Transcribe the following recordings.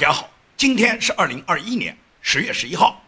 大家好，今天是二零二一年十月十一号。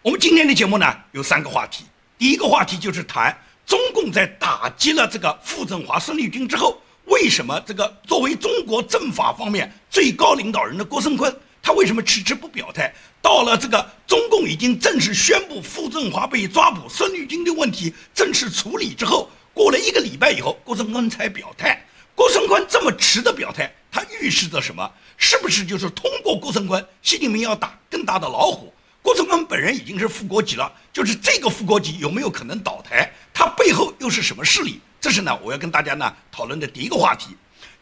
我们今天的节目呢有三个话题，第一个话题就是谈中共在打击了这个傅政华、孙立军之后，为什么这个作为中国政法方面最高领导人的郭声琨，他为什么迟迟不表态？到了这个中共已经正式宣布傅政华被抓捕、孙立军的问题正式处理之后，过了一个礼拜以后，郭声琨才表态。郭声琨这么迟的表态，它预示着什么？是不是就是通过郭声琨，习近平要打更大的老虎？郭声琨本人已经是副国级了，就是这个副国级有没有可能倒台？他背后又是什么势力？这是呢，我要跟大家呢讨论的第一个话题。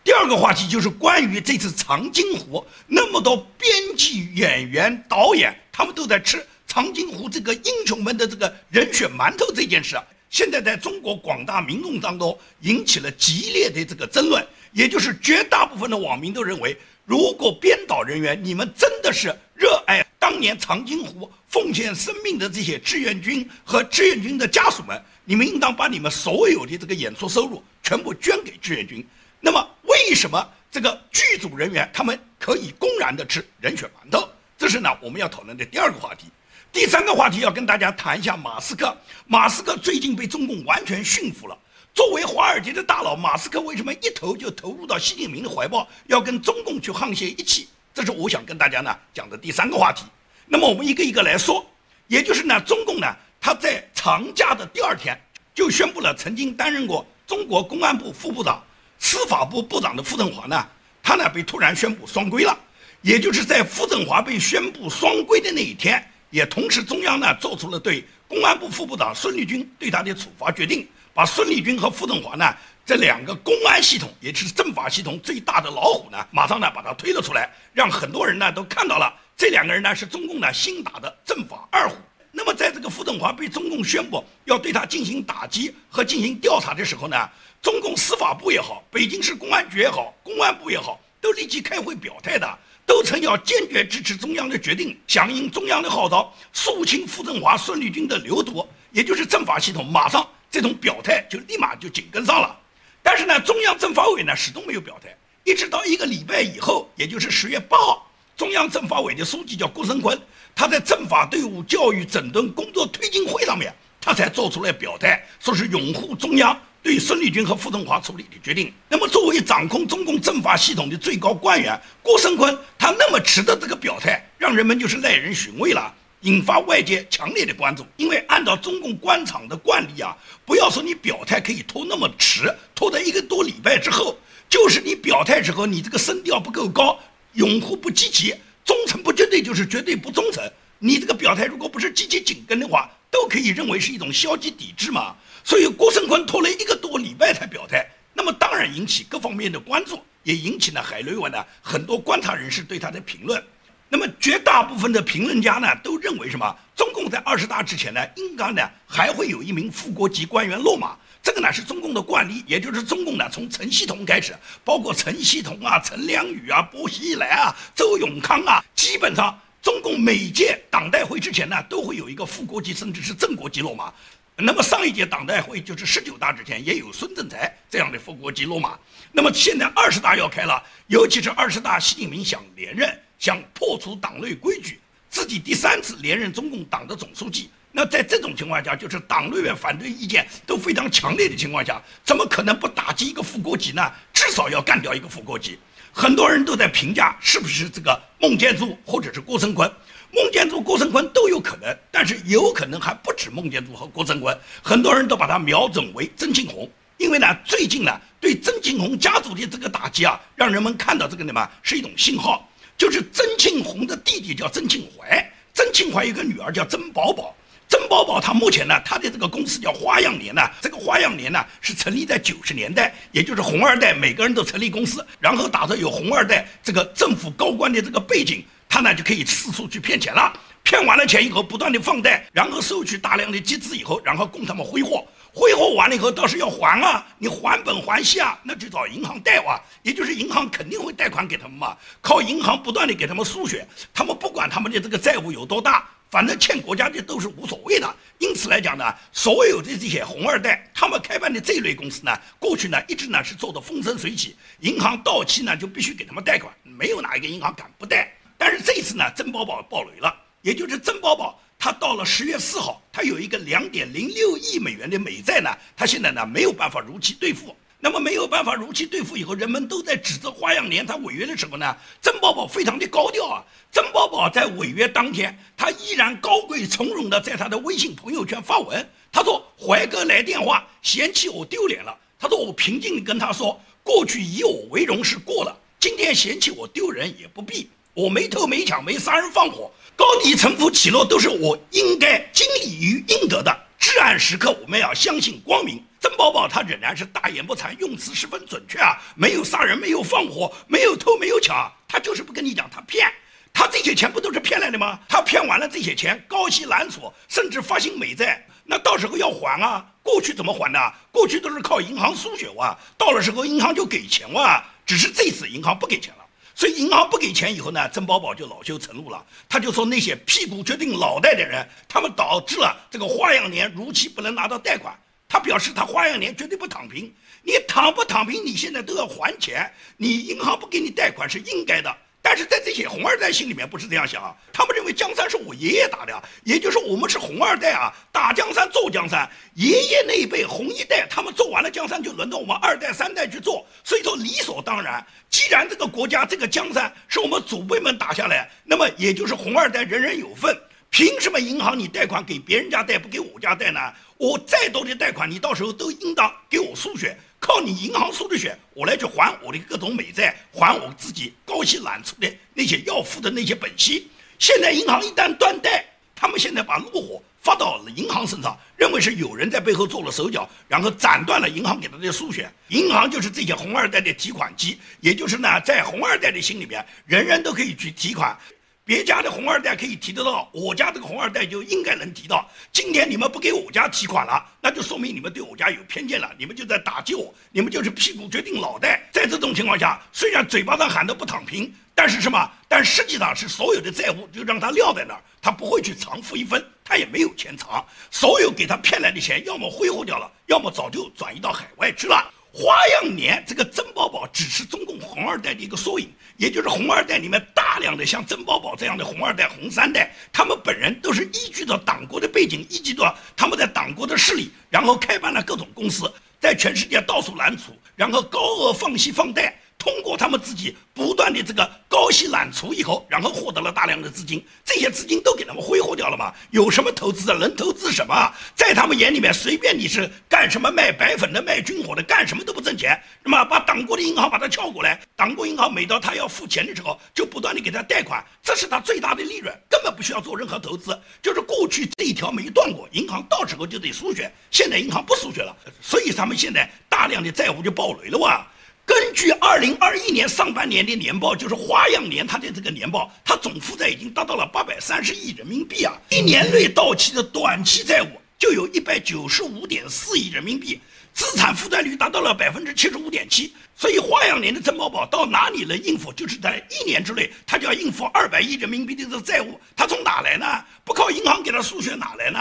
第二个话题就是关于这次长津湖那么多编剧、演员、导演，他们都在吃长津湖这个英雄们的这个人血馒头这件事啊。现在在中国广大民众当中引起了激烈的这个争论，也就是绝大部分的网民都认为，如果编导人员你们真的是热爱当年长津湖奉献生命的这些志愿军和志愿军的家属们，你们应当把你们所有的这个演出收入全部捐给志愿军。那么，为什么这个剧组人员他们可以公然的吃人血馒头？这是呢我们要讨论的第二个话题。第三个话题要跟大家谈一下马斯克。马斯克最近被中共完全驯服了。作为华尔街的大佬，马斯克为什么一头就投入到习近平的怀抱，要跟中共去沆瀣一气？这是我想跟大家呢讲的第三个话题。那么我们一个一个来说，也就是呢，中共呢，他在长假的第二天就宣布了，曾经担任过中国公安部副部长、司法部部长的傅政华呢，他呢被突然宣布双规了。也就是在傅政华被宣布双规的那一天。也同时，中央呢做出了对公安部副部长孙立军对他的处罚决定，把孙立军和傅政华呢这两个公安系统，也就是政法系统最大的老虎呢，马上呢把他推了出来，让很多人呢都看到了这两个人呢是中共呢新打的政法二虎。那么在这个傅政华被中共宣布要对他进行打击和进行调查的时候呢，中共司法部也好，北京市公安局也好，公安部也好，都立即开会表态的。都曾要坚决支持中央的决定，响应中央的号召，肃清傅政华、孙立军的流毒，也就是政法系统马上这种表态就立马就紧跟上了。但是呢，中央政法委呢始终没有表态，一直到一个礼拜以后，也就是十月八号，中央政法委的书记叫郭声琨，他在政法队伍教育整顿工作推进会上面，他才做出来表态，说是拥护中央。对孙立军和傅政华处理的决定，那么作为掌控中共政法系统的最高官员郭声琨，他那么迟的这个表态，让人们就是耐人寻味了，引发外界强烈的关注。因为按照中共官场的惯例啊，不要说你表态可以拖那么迟，拖到一个多礼拜之后，就是你表态之后，你这个声调不够高，拥护不积极，忠诚不绝对就是绝对不忠诚。你这个表态如果不是积极紧跟的话，都可以认为是一种消极抵制嘛。所以郭声琨拖了一个多礼拜才表态，那么当然引起各方面的关注，也引起了海内外呢很多观察人士对他的评论。那么绝大部分的评论家呢都认为什么？中共在二十大之前呢，应该呢还会有一名副国级官员落马，这个呢是中共的惯例，也就是中共呢从陈希同开始，包括陈希同啊、陈良宇啊、薄熙来啊、周永康啊，基本上中共每届党代会之前呢都会有一个副国级甚至是正国级落马。那么上一届党代会就是十九大之前也有孙政才这样的副国级落马。那么现在二十大要开了，尤其是二十大，习近平想连任，想破除党内规矩，自己第三次连任中共党的总书记。那在这种情况下，就是党内外反对意见都非常强烈的情况下，怎么可能不打击一个副国级呢？至少要干掉一个副国级。很多人都在评价是不是这个孟建柱或者是郭声琨。孟建柱、郭声琨都有可能，但是有可能还不止孟建柱和郭声琨，很多人都把他瞄准为曾庆红，因为呢，最近呢，对曾庆红家族的这个打击啊，让人们看到这个什么是一种信号，就是曾庆红的弟弟叫曾庆怀，曾庆怀有个女儿叫曾宝宝，曾宝宝他目前呢，他的这个公司叫花样年呢，这个花样年呢是成立在九十年代，也就是红二代每个人都成立公司，然后打着有红二代这个政府高官的这个背景。他呢就可以四处去骗钱了，骗完了钱以后，不断的放贷，然后收取大量的集资以后，然后供他们挥霍，挥霍完了以后，倒是要还啊，你还本还息啊，那就找银行贷哇，也就是银行肯定会贷款给他们嘛，靠银行不断的给他们输血，他们不管他们的这个债务有多大，反正欠国家的都是无所谓的。因此来讲呢，所有的这些红二代，他们开办的这类公司呢，过去呢一直呢是做的风生水起，银行到期呢就必须给他们贷款，没有哪一个银行敢不贷。但是这次呢，曾宝宝爆雷了，也就是曾宝宝他到了十月四号，他有一个两点零六亿美元的美债呢，他现在呢没有办法如期兑付。那么没有办法如期兑付以后，人们都在指责花样年他违约的时候呢，曾宝宝非常的高调啊。曾宝宝在违约当天，他依然高贵从容的在他的微信朋友圈发文，他说：“怀哥来电话，嫌弃我丢脸了。”他说：“我平静的跟他说，过去以我为荣是过了，今天嫌弃我丢人也不必。我没偷没抢没杀人放火，高低沉浮起落都是我应该经历与应得的。至暗时刻，我们要相信光明。”曾宝宝他仍然是大言不惭，用词十分准确啊，没有杀人，没有放火，没有偷，没有抢，他就是不跟你讲，他骗，他这些钱不都是骗来的吗？他骗完了这些钱，高息揽储，甚至发行美债，那到时候要还啊。过去怎么还的？过去都是靠银行输血哇，到了时候银行就给钱哇，只是这次银行不给钱了，所以银行不给钱以后呢，曾宝宝就恼羞成怒了，他就说那些屁股决定脑袋的人，他们导致了这个花样年如期不能拿到贷款。他表示，他花样年绝对不躺平。你躺不躺平，你现在都要还钱。你银行不给你贷款是应该的。但是在这些红二代心里面不是这样想啊，他们认为江山是我爷爷打的，也就是我们是红二代啊，打江山做江山。爷爷那一辈红一代，他们做完了江山，就轮到我们二代三代去做。所以说理所当然，既然这个国家这个江山是我们祖辈们打下来，那么也就是红二代人人有份。凭什么银行你贷款给别人家贷不给我家贷呢？我再多的贷款，你到时候都应当给我输血，靠你银行输的血，我来去还我的各种美债，还我自己高息揽储的那些要付的那些本息。现在银行一旦断贷，他们现在把怒火发到了银行身上，认为是有人在背后做了手脚，然后斩断了银行给他的输血。银行就是这些红二代的提款机，也就是呢，在红二代的心里边，人人都可以去提款。别家的红二代可以提得到，我家这个红二代就应该能提到。今天你们不给我家提款了，那就说明你们对我家有偏见了，你们就在打击我，你们就是屁股决定脑袋。在这种情况下，虽然嘴巴上喊的不躺平，但是什么？但实际上是所有的债务就让他撂在那儿，他不会去偿付一分，他也没有钱偿。所有给他骗来的钱，要么挥霍掉了，要么早就转移到海外去了。花样年这个曾宝宝只是中共红二代的一个缩影，也就是红二代里面大量的像曾宝宝这样的红二代、红三代，他们本人都是依据着党国的背景，依据着他们在党国的势力，然后开办了各种公司，在全世界到处揽储，然后高额放息放贷。通过他们自己不断的这个高息揽储以后，然后获得了大量的资金，这些资金都给他们挥霍掉了嘛？有什么投资的？能投资什么？在他们眼里面，随便你是干什么卖白粉的、卖军火的，干什么都不挣钱。那么把党国的银行把它撬过来，党国银行每到他要付钱的时候，就不断的给他贷款，这是他最大的利润，根本不需要做任何投资。就是过去这一条没断过，银行到时候就得输血，现在银行不输血了，所以他们现在大量的债务就暴雷了哇。根据二零二一年上半年的年报，就是花样年，它的这个年报，它总负债已经达到了八百三十亿人民币啊！一年内到期的短期债务就有一百九十五点四亿人民币，资产负债率达到了百分之七十五点七。所以花样年的曾宝宝到哪里能应付？就是在一年之内，他就要应付二百亿人民币的这个债务，他从哪来呢？不靠银行给他输血哪来呢？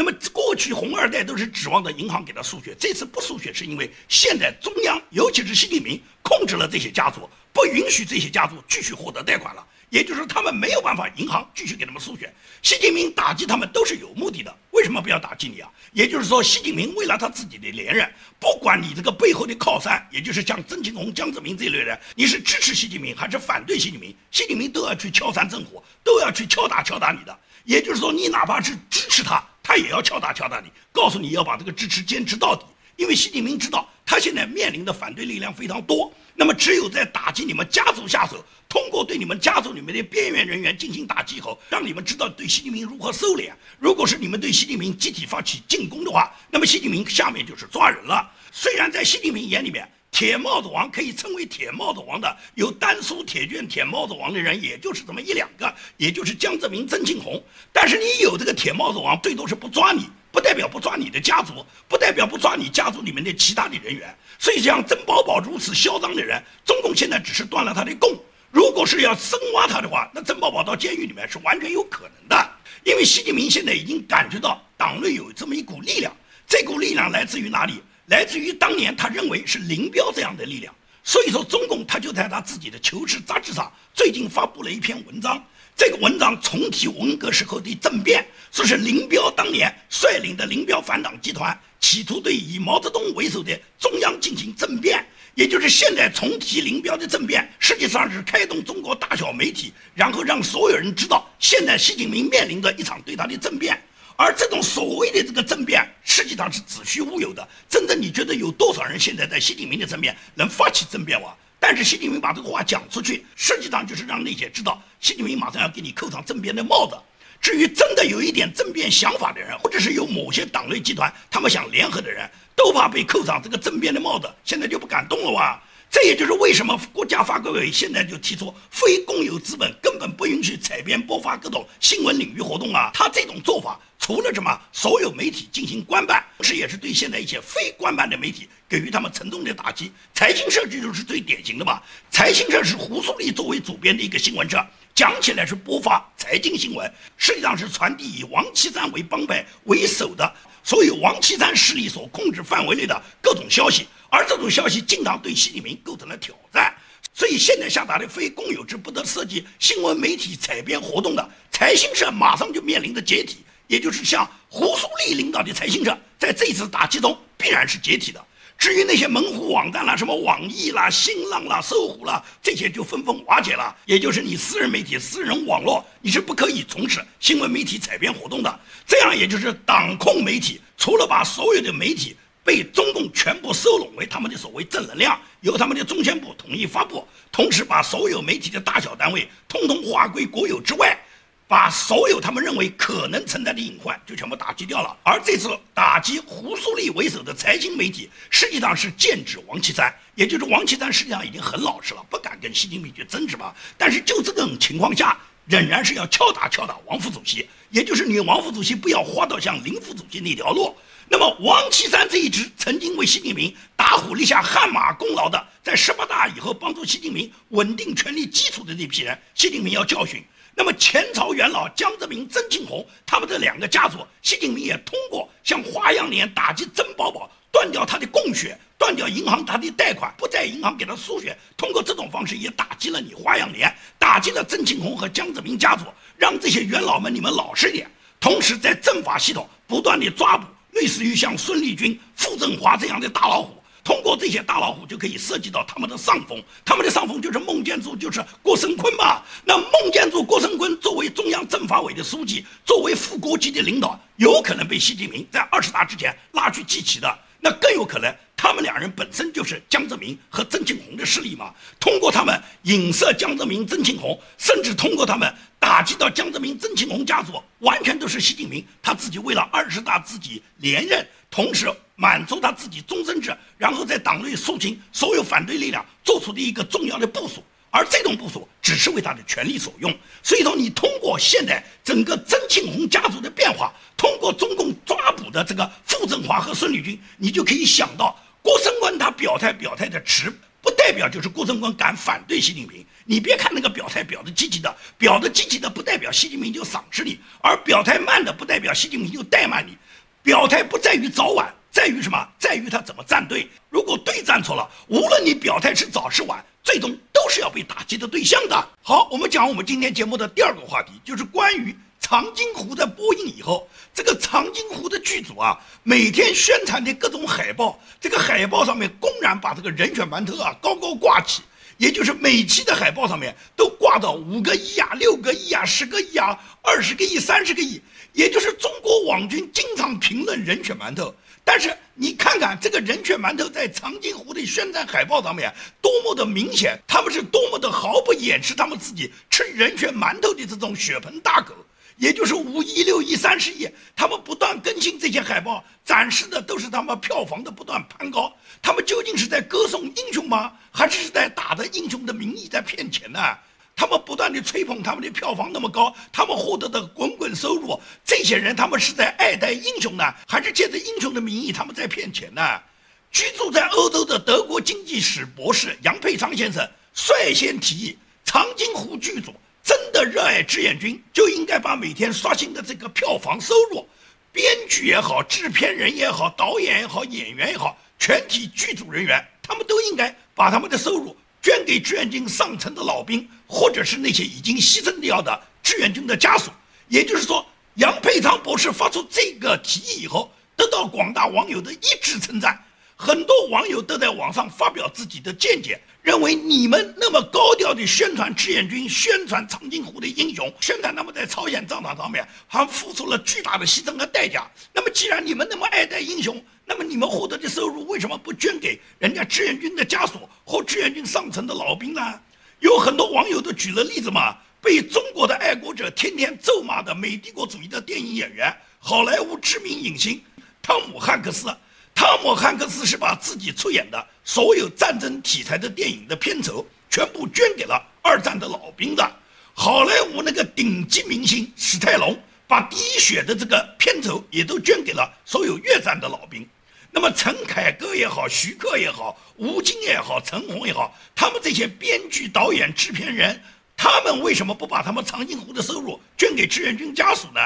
那么过去红二代都是指望着银行给他输血，这次不输血是因为现在中央，尤其是习近平控制了这些家族，不允许这些家族继续获得贷款了，也就是说他们没有办法，银行继续给他们输血。习近平打击他们都是有目的的，为什么不要打击你啊？也就是说，习近平为了他自己的连任，不管你这个背后的靠山，也就是像曾庆红、江泽民这类人，你是支持习近平还是反对习近平，习近平都要去敲山震虎，都要去敲打敲打你的。也就是说，你哪怕是支持他。他也要敲打敲打你，告诉你要把这个支持坚持到底，因为习近平知道他现在面临的反对力量非常多，那么只有在打击你们家族下手，通过对你们家族里面的边缘人员进行打击以后，让你们知道对习近平如何收敛。如果是你们对习近平集体发起进攻的话，那么习近平下面就是抓人了。虽然在习近平眼里面，铁帽子王可以称为铁帽子王的，有丹书铁卷铁帽子王的人，也就是这么一两个，也就是江泽民、曾庆红。但是你有这个铁帽子王，最多是不抓你，不代表不抓你的家族，不代表不抓你家族里面的其他的人员。所以像曾宝宝如此嚣张的人，中共现在只是断了他的供。如果是要深挖他的话，那曾宝宝到监狱里面是完全有可能的。因为习近平现在已经感觉到党内有这么一股力量，这股力量来自于哪里？来自于当年他认为是林彪这样的力量。所以说，中共他就在他自己的《求是》杂志上最近发布了一篇文章。这个文章重提文革时候的政变，说是林彪当年率领的林彪反党集团企图对以毛泽东为首的中央进行政变，也就是现在重提林彪的政变，实际上是开动中国大小媒体，然后让所有人知道，现在习近平面临着一场对他的政变。而这种所谓的这个政变，实际上是子虚乌有的。真的，你觉得有多少人现在在习近平的身边能发起政变哇？但是习近平把这个话讲出去，实际上就是让那些知道习近平马上要给你扣上政变的帽子。至于真的有一点政变想法的人，或者是有某些党内集团他们想联合的人，都怕被扣上这个政变的帽子，现在就不敢动了哇。这也就是为什么国家发改委现在就提出，非公有资本根本不允许采编播发各种新闻领域活动啊。他这种做法。除了什么，所有媒体进行官办，同时也是对现在一些非官办的媒体给予他们沉重的打击。财经社这就是最典型的嘛。财经社是胡苏立作为主编的一个新闻社，讲起来是播发财经新闻，实际上是传递以王岐山为帮派为首的所有王岐山势力所控制范围内的各种消息，而这种消息经常对习近平构成了挑战。所以现在下达的非公有制不得涉及新闻媒体采编活动的财新社，马上就面临着解体。也就是像胡苏立领导的财新社，在这次打击中必然是解体的。至于那些门户网站啦，什么网易啦、新浪啦、搜狐啦，这些就纷纷瓦解了。也就是你私人媒体、私人网络，你是不可以从事新闻媒体采编活动的。这样，也就是党控媒体，除了把所有的媒体被中共全部收拢为他们的所谓正能量，由他们的中宣部统一发布，同时把所有媒体的大小单位通通划归国有之外。把所有他们认为可能存在的隐患就全部打击掉了，而这次打击胡苏立为首的财经媒体，实际上是剑指王岐山，也就是王岐山实际上已经很老实了，不敢跟习近平去争执吧。但是就这种情况下，仍然是要敲打敲打王副主席，也就是你王副主席不要花到像林副主席那条路。那么王岐山这一支曾经为习近平打虎立下汗马功劳的，在十八大以后帮助习近平稳定权力基础的那批人，习近平要教训。那么前朝元老江泽民、曾庆红他们这两个家族，习近平也通过像花样年打击曾宝宝，断掉他的供血，断掉银行他的贷款，不在银行给他输血，通过这种方式也打击了你花样年，打击了曾庆红和江泽民家族，让这些元老们你们老实点。同时在政法系统不断的抓捕类似于像孙立军、傅政华这样的大老虎。通过这些大老虎就可以涉及到他们的上峰，他们的上峰就是孟建柱，就是郭声琨嘛。那孟建柱、郭声琨作为中央政法委的书记，作为副国级的领导，有可能被习近平在二十大之前拉去记旗的。那更有可能，他们两人本身就是江泽民和曾庆红的势力嘛。通过他们影射江泽民、曾庆红，甚至通过他们打击到江泽民、曾庆红家族，完全都是习近平他自己为了二十大自己连任，同时。满足他自己终身制，然后在党内肃清所有反对力量做出的一个重要的部署，而这种部署只是为他的权力所用。所以说，你通过现在整个曾庆红家族的变化，通过中共抓捕的这个傅政华和孙立军，你就可以想到，郭声琨他表态表态的迟，不代表就是郭声琨敢反对习近平。你别看那个表态表的积极的，表的积极的不代表习近平就赏识你，而表态慢的不代表习近平就怠慢你。表态不在于早晚。在于什么？在于他怎么站队。如果队站错了，无论你表态是早是晚，最终都是要被打击的对象的。好，我们讲我们今天节目的第二个话题，就是关于《长津湖》在播映以后，这个《长津湖》的剧组啊，每天宣传的各种海报，这个海报上面公然把这个人血馒头啊高高挂起，也就是每期的海报上面都挂到五个亿啊、六个亿啊、十个亿啊、二十个亿、三十个亿，也就是中国网军经常评论人血馒头。但是你看看这个人血馒头在长津湖的宣传海报上面多么的明显，他们是多么的毫不掩饰他们自己吃人血馒头的这种血盆大口，也就是五亿、六亿、三十亿，他们不断更新这些海报，展示的都是他们票房的不断攀高。他们究竟是在歌颂英雄吗？还是在打着英雄的名义在骗钱呢？他们不断的吹捧他们的票房那么高，他们获得的滚滚收入，这些人他们是在爱戴英雄呢，还是借着英雄的名义他们在骗钱呢？居住在欧洲的德国经济史博士杨佩昌先生率先提议，长津湖剧组真的热爱志愿军，就应该把每天刷新的这个票房收入，编剧也好，制片人也好，导演也好，演员也好，全体剧组人员他们都应该把他们的收入捐给志愿军上层的老兵，或者是那些已经牺牲掉的志愿军的家属。也就是说，杨佩昌博士发出这个提议以后，得到广大网友的一致称赞。很多网友都在网上发表自己的见解，认为你们那么高调的宣传志愿军、宣传长津湖的英雄，宣传他们在朝鲜战场上面还付出了巨大的牺牲和代价。那么，既然你们那么爱戴英雄，那么你们获得的收入为什么不捐给人家志愿军的家属或志愿军上层的老兵呢？有很多网友都举了例子嘛，被中国的爱国者天天咒骂的美帝国主义的电影演员、好莱坞知名影星汤姆汉克斯。汤姆·汉克斯是把自己出演的所有战争题材的电影的片酬全部捐给了二战的老兵的。好莱坞那个顶级明星史泰龙把《第一血》的这个片酬也都捐给了所有越战的老兵。那么陈凯歌也好，徐克也好，吴京也好，陈红也好，他们这些编剧、导演、制片人，他们为什么不把他们长津湖的收入捐给志愿军家属呢？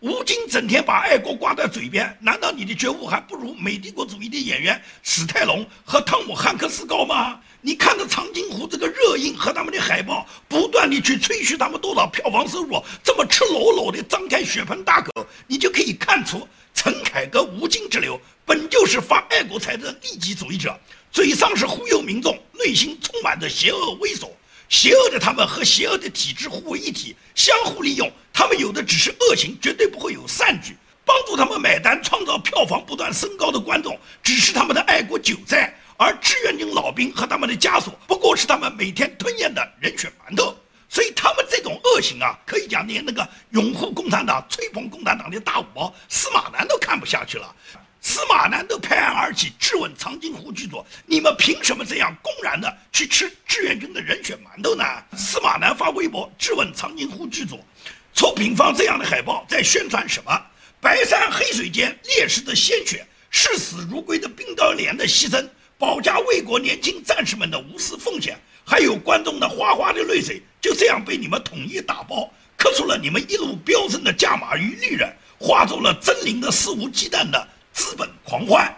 吴京整天把爱国挂在嘴边，难道你的觉悟还不如美帝国主义的演员史泰龙和汤姆汉克斯高吗？你看着长津湖这个热映和他们的海报，不断的去吹嘘他们多少票房收入，这么赤裸裸的张开血盆大口，你就可以看出陈凯歌、吴京之流本就是发爱国财的利己主义者，嘴上是忽悠民众，内心充满着邪恶猥琐。邪恶的他们和邪恶的体制互为一体，相互利用。他们有的只是恶行，绝对不会有善举。帮助他们买单、创造票房不断升高的观众，只是他们的爱国韭菜。而志愿军老兵和他们的家属，不过是他们每天吞咽的人血馒头。所以他们这种恶行啊，可以讲连那个拥护共产党、吹捧共产党的大五毛司马南都看不下去了。司马南都拍案而起，质问长津湖剧组：“你们凭什么这样公然的去吃志愿军的人血馒头呢？”司马南发微博质问长津湖剧组：“出品方这样的海报在宣传什么？白山黑水间烈士的鲜血，视死如归的冰刀连的牺牲，保家卫国年轻战士们的无私奉献，还有观众的哗哗的泪水，就这样被你们统一打包，刻出了你们一路飙升的价码与利润，化作了狰狞的肆无忌惮的。”资本狂欢，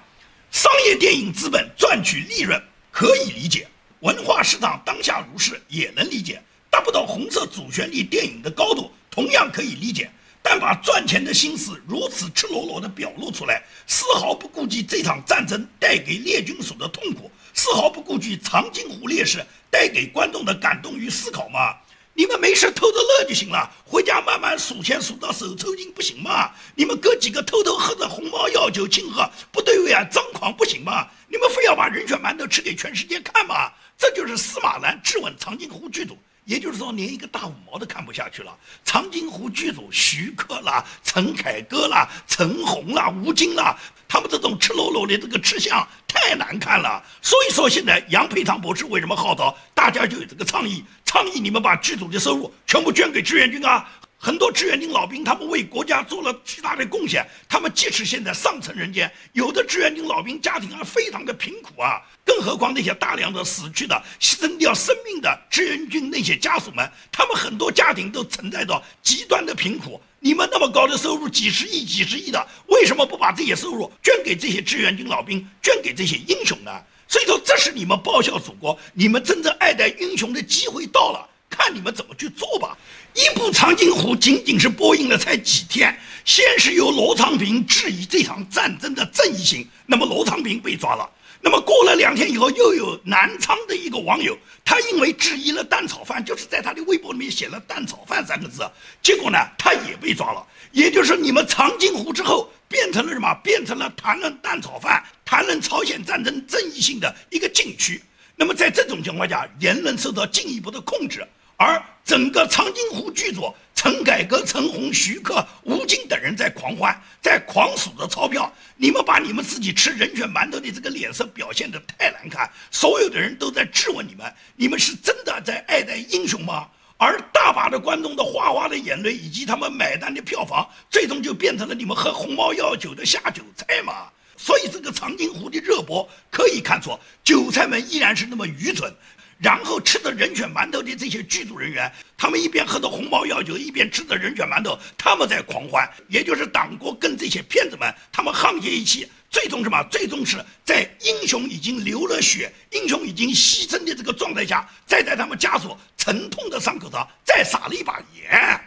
商业电影资本赚取利润可以理解，文化市场当下如是也能理解，达不到红色主旋律电影的高度同样可以理解。但把赚钱的心思如此赤裸裸地表露出来，丝毫不顾及这场战争带给列军属的痛苦，丝毫不顾及长津湖烈士带给观众的感动与思考吗？你们没事偷偷乐就行了，回家慢慢数钱数到手抽筋不行吗？你们哥几个偷偷喝着红毛药酒庆贺，不对味啊，张狂不行吗？你们非要把人血馒头吃给全世界看吗？这就是司马南质问长津湖剧组，也就是说连一个大五毛都看不下去了。长津湖剧组徐克啦、陈凯歌啦、陈红啦、吴京啦。他们这种赤裸裸的这个吃相太难看了，所以说现在杨培堂博士为什么号召大家就有这个倡议？倡议你们把剧组的收入全部捐给志愿军啊！很多志愿军老兵，他们为国家做了巨大的贡献。他们即使现在上层人间，有的志愿军老兵家庭啊非常的贫苦啊，更何况那些大量的死去的、牺牲掉生命的志愿军那些家属们，他们很多家庭都存在着极端的贫苦。你们那么高的收入，几十亿、几十亿的，为什么不把这些收入捐给这些志愿军老兵，捐给这些英雄呢？所以说，这是你们报效祖国、你们真正爱戴英雄的机会到了，看你们怎么去做吧。一部《长津湖》仅仅是播映了才几天，先是由罗昌平质疑这场战争的正义性，那么罗昌平被抓了。那么过了两天以后，又有南昌的一个网友，他因为质疑了蛋炒饭，就是在他的微博里面写了“蛋炒饭”三个字，结果呢，他也被抓了。也就是，你们长津湖之后变成了什么？变成了谈论蛋炒饭、谈论朝鲜战争正义性的一个禁区。那么在这种情况下，言论受到进一步的控制。而整个长津湖剧组，陈凯歌、陈红、徐克、吴京等人在狂欢，在狂数着钞票。你们把你们自己吃人血馒头的这个脸色表现得太难看，所有的人都在质问你们：你们是真的在爱戴英雄吗？而大把的观众的哗哗的眼泪，以及他们买单的票房，最终就变成了你们喝红毛药酒的下酒菜嘛。所以这个长津湖的热播可以看出，韭菜们依然是那么愚蠢。然后吃着人血馒头的这些剧组人员，他们一边喝着红毛药酒，一边吃着人血馒头，他们在狂欢。也就是党国跟这些骗子们，他们沆瀣一气，最终什么？最终是在英雄已经流了血、英雄已经牺牲的这个状态下，再在他们家属沉痛的伤口上再撒了一把盐。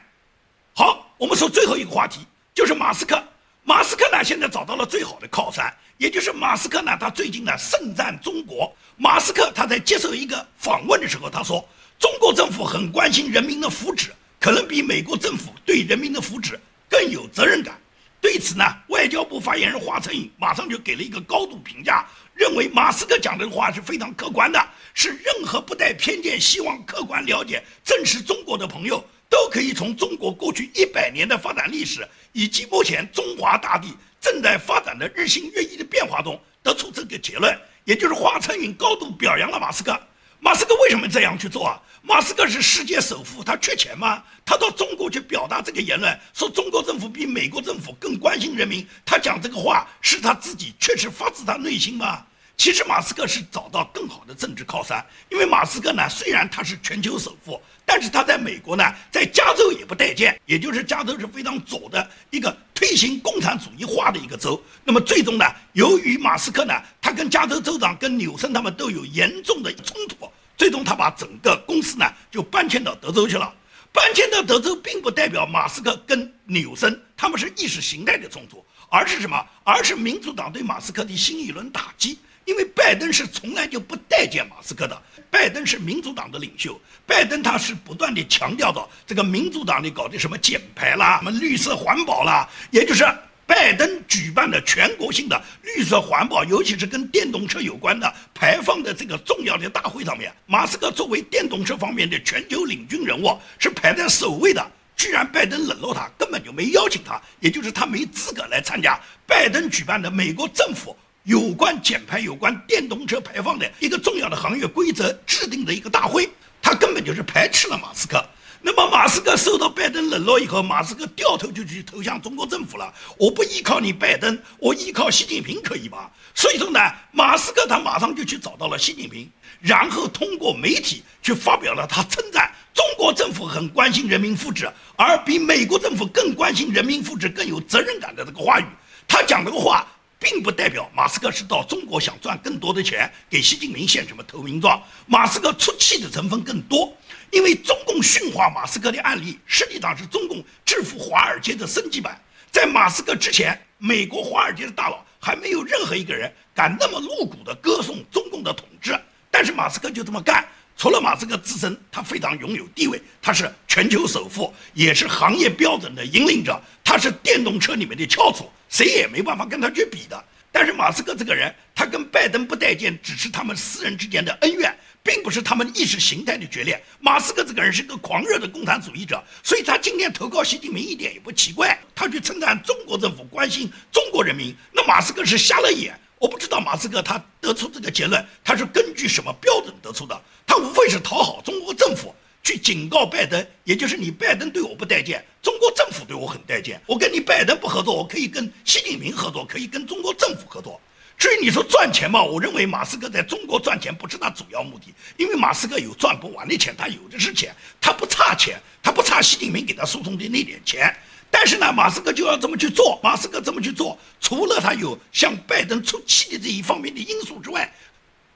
好，我们说最后一个话题，就是马斯克。马斯克呢，现在找到了最好的靠山，也就是马斯克呢，他最近呢盛赞中国。马斯克他在接受一个访问的时候，他说中国政府很关心人民的福祉，可能比美国政府对人民的福祉更有责任感。对此呢，外交部发言人华春莹马上就给了一个高度评价，认为马斯克讲的话是非常客观的，是任何不带偏见、希望客观了解、正视中国的朋友。都可以从中国过去一百年的发展历史，以及目前中华大地正在发展的日新月异的变化中，得出这个结论。也就是华春莹高度表扬了马斯克。马斯克为什么这样去做啊？马斯克是世界首富，他缺钱吗？他到中国去表达这个言论，说中国政府比美国政府更关心人民，他讲这个话是他自己确实发自他内心吗？其实马斯克是找到更好的政治靠山，因为马斯克呢，虽然他是全球首富，但是他在美国呢，在加州也不待见，也就是加州是非常左的一个推行共产主义化的一个州。那么最终呢，由于马斯克呢，他跟加州州长跟纽森他们都有严重的冲突，最终他把整个公司呢就搬迁到德州去了。搬迁到德州，并不代表马斯克跟纽森他们是意识形态的冲突，而是什么？而是民主党对马斯克的新一轮打击。因为拜登是从来就不待见马斯克的，拜登是民主党的领袖，拜登他是不断的强调到这个民主党的搞的什么减排啦、什么绿色环保啦，也就是拜登举办的全国性的绿色环保，尤其是跟电动车有关的排放的这个重要的大会上面，马斯克作为电动车方面的全球领军人物是排在首位的，居然拜登冷落他，根本就没邀请他，也就是他没资格来参加拜登举办的美国政府。有关减排、有关电动车排放的一个重要的行业规则制定的一个大会，他根本就是排斥了马斯克。那么马斯克受到拜登冷落以后，马斯克掉头就去投向中国政府了。我不依靠你拜登，我依靠习近平可以吧？所以说呢，马斯克他马上就去找到了习近平，然后通过媒体去发表了他称赞中国政府很关心人民福祉，而比美国政府更关心人民福祉、更有责任感的这个话语。他讲这个话。并不代表马斯克是到中国想赚更多的钱，给习近平献什么投名状。马斯克出气的成分更多，因为中共驯化马斯克的案例，实际上是中共制服华尔街的升级版。在马斯克之前，美国华尔街的大佬还没有任何一个人敢那么露骨地歌颂中共的统治，但是马斯克就这么干。除了马斯克自身，他非常拥有地位，他是全球首富，也是行业标准的引领者，他是电动车里面的翘楚，谁也没办法跟他去比的。但是马斯克这个人，他跟拜登不待见，只是他们私人之间的恩怨，并不是他们意识形态的决裂。马斯克这个人是个狂热的共产主义者，所以他今天投靠习近平一点也不奇怪。他去称赞中国政府关心中国人民，那马斯克是瞎了眼。我不知道马斯克他得出这个结论，他是根据什么标准得出的？他无非是讨好中国政府，去警告拜登，也就是你拜登对我不待见，中国政府对我很待见。我跟你拜登不合作，我可以跟习近平合作，可以跟中国政府合作。至于你说赚钱嘛，我认为马斯克在中国赚钱不是他主要目的，因为马斯克有赚不完的钱，他有的是钱，他不差钱，他不差习近平给他输送的那点钱。但是呢，马斯克就要这么去做。马斯克这么去做，除了他有向拜登出气的这一方面的因素之外，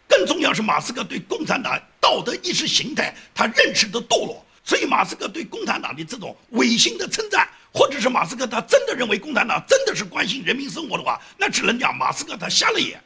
更重要是马斯克对共产党道德意识形态他认识的堕落。所以，马斯克对共产党的这种违心的称赞，或者是马斯克他真的认为共产党真的是关心人民生活的话，那只能讲马斯克他瞎了眼。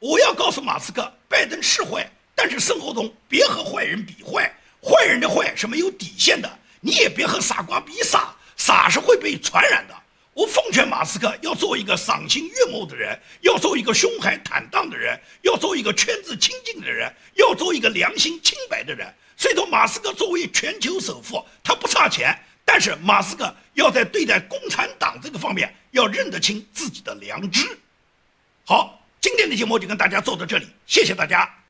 我要告诉马斯克，拜登是坏，但是生活中别和坏人比坏，坏人的坏是没有底线的，你也别和傻瓜比傻。傻是会被传染的。我奉劝马斯克要做一个赏心悦目的人，要做一个胸怀坦荡的人，要做一个圈子清净的人，要做一个良心清白的人。所以说，马斯克作为全球首富，他不差钱，但是马斯克要在对待共产党这个方面要认得清自己的良知。好，今天的节目就跟大家做到这里，谢谢大家。